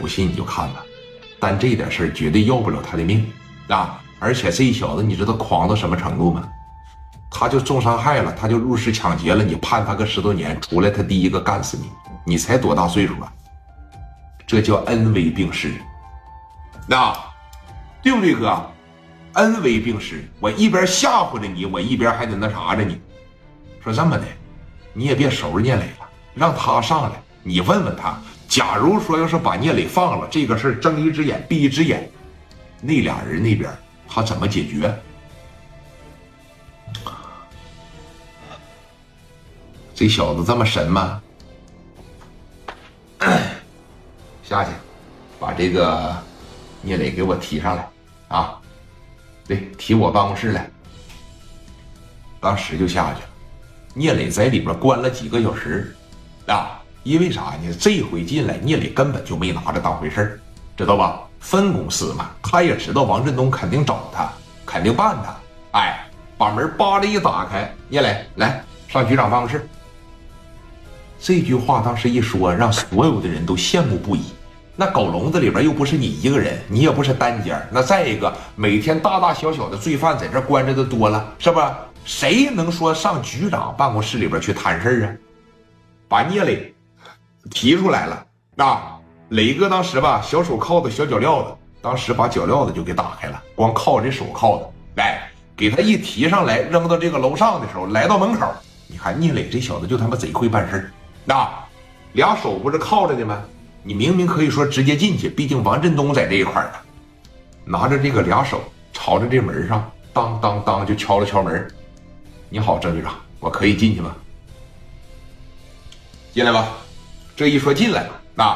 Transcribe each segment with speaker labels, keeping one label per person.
Speaker 1: 不信你就看吧。但这点事儿绝对要不了他的命啊！而且这小子，你知道狂到什么程度吗？他就重伤害了，他就入室抢劫了，你判他个十多年，出来他第一个干死你。你才多大岁数啊？这叫恩威并施，那对不对，哥？恩威并施，我一边吓唬着你，我一边还得那啥着你。说这么的，你也别收拾聂磊了，让他上来，你问问他，假如说要是把聂磊放了，这个事睁一只眼闭一只眼，那俩人那边他怎么解决？这小子这么神吗？下去，把这个聂磊给我提上来啊！对，提我办公室来。当时就下去了。聂磊在里边关了几个小时啊！因为啥呢？这回进来，聂磊根本就没拿着当回事知道吧？分公司嘛，他也知道王振东肯定找他，肯定办他。哎，把门扒拉一打开，聂磊来上局长办公室。这句话当时一说，让所有的人都羡慕不已。那狗笼子里边又不是你一个人，你也不是单间那再一个，每天大大小小的罪犯在这关着的多了，是吧？谁能说上局长办公室里边去谈事啊？把聂磊提出来了。啊，磊哥当时吧，小手铐子、小脚镣子，当时把脚镣子就给打开了，光靠这手铐子，来给他一提上来，扔到这个楼上的时候，来到门口，你看聂磊这小子就他妈贼会办事那俩手不是靠着的吗？你明明可以说直接进去，毕竟王振东在这一块呢。拿着这个俩手朝着这门上，当当当就敲了敲门。你好，郑局长，我可以进去吗？进来吧。这一说进来了，那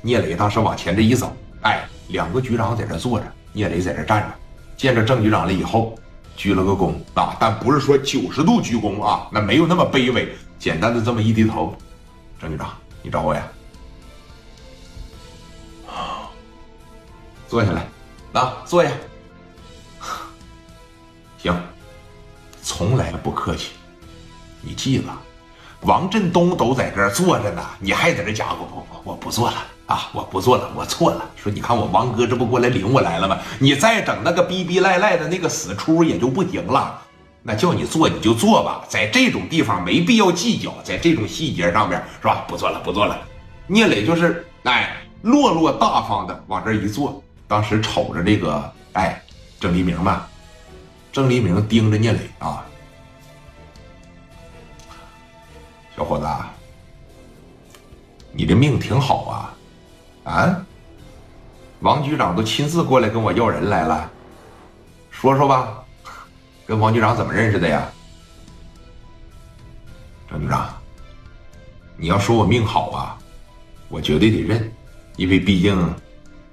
Speaker 1: 聂磊当时往前这一走，哎，两个局长在这坐着，聂磊在这站着，见着郑局长了以后，鞠了个躬啊，但不是说九十度鞠躬啊，那没有那么卑微，简单的这么一低头。郑局长，你找我呀？坐下来，啊，坐下。行，从来不客气。你记着，王振东都在这儿坐着呢，你还在这家伙不不，我不做了啊，我不做了，我错了。说你看我王哥这不过来领我来了吗？你再整那个逼逼赖赖的那个死出也就不行了。那叫你坐你就坐吧，在这种地方没必要计较，在这种细节上面是吧？不做了，不做了。聂磊就是哎，落落大方的往这一坐。当时瞅着这个，哎，郑黎明吧，郑黎明盯着聂磊啊，小伙子，你的命挺好啊，啊，王局长都亲自过来跟我要人来了，说说吧，跟王局长怎么认识的呀？张局长，你要说我命好啊，我绝对得认，因为毕竟。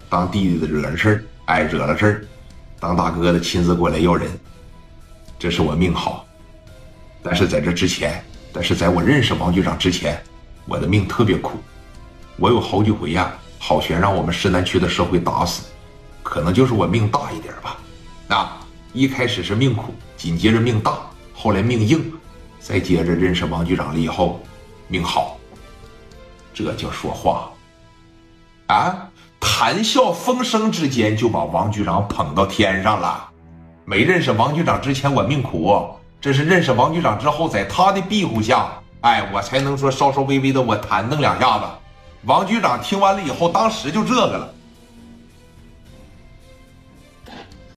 Speaker 1: 当弟弟的惹了事儿，哎，惹了事儿，当大哥的亲自过来要人，这是我命好。但是在这之前，但是在我认识王局长之前，我的命特别苦。我有好几回呀，好悬让我们市南区的社会打死，可能就是我命大一点吧。啊，一开始是命苦，紧接着命大，后来命硬，再接着认识王局长了以后，命好。这叫说话啊！谈笑风生之间就把王局长捧到天上了。没认识王局长之前我命苦，这是认识王局长之后，在他的庇护下，哎，我才能说稍稍微微的我弹弄两下子。王局长听完了以后，当时就这个了。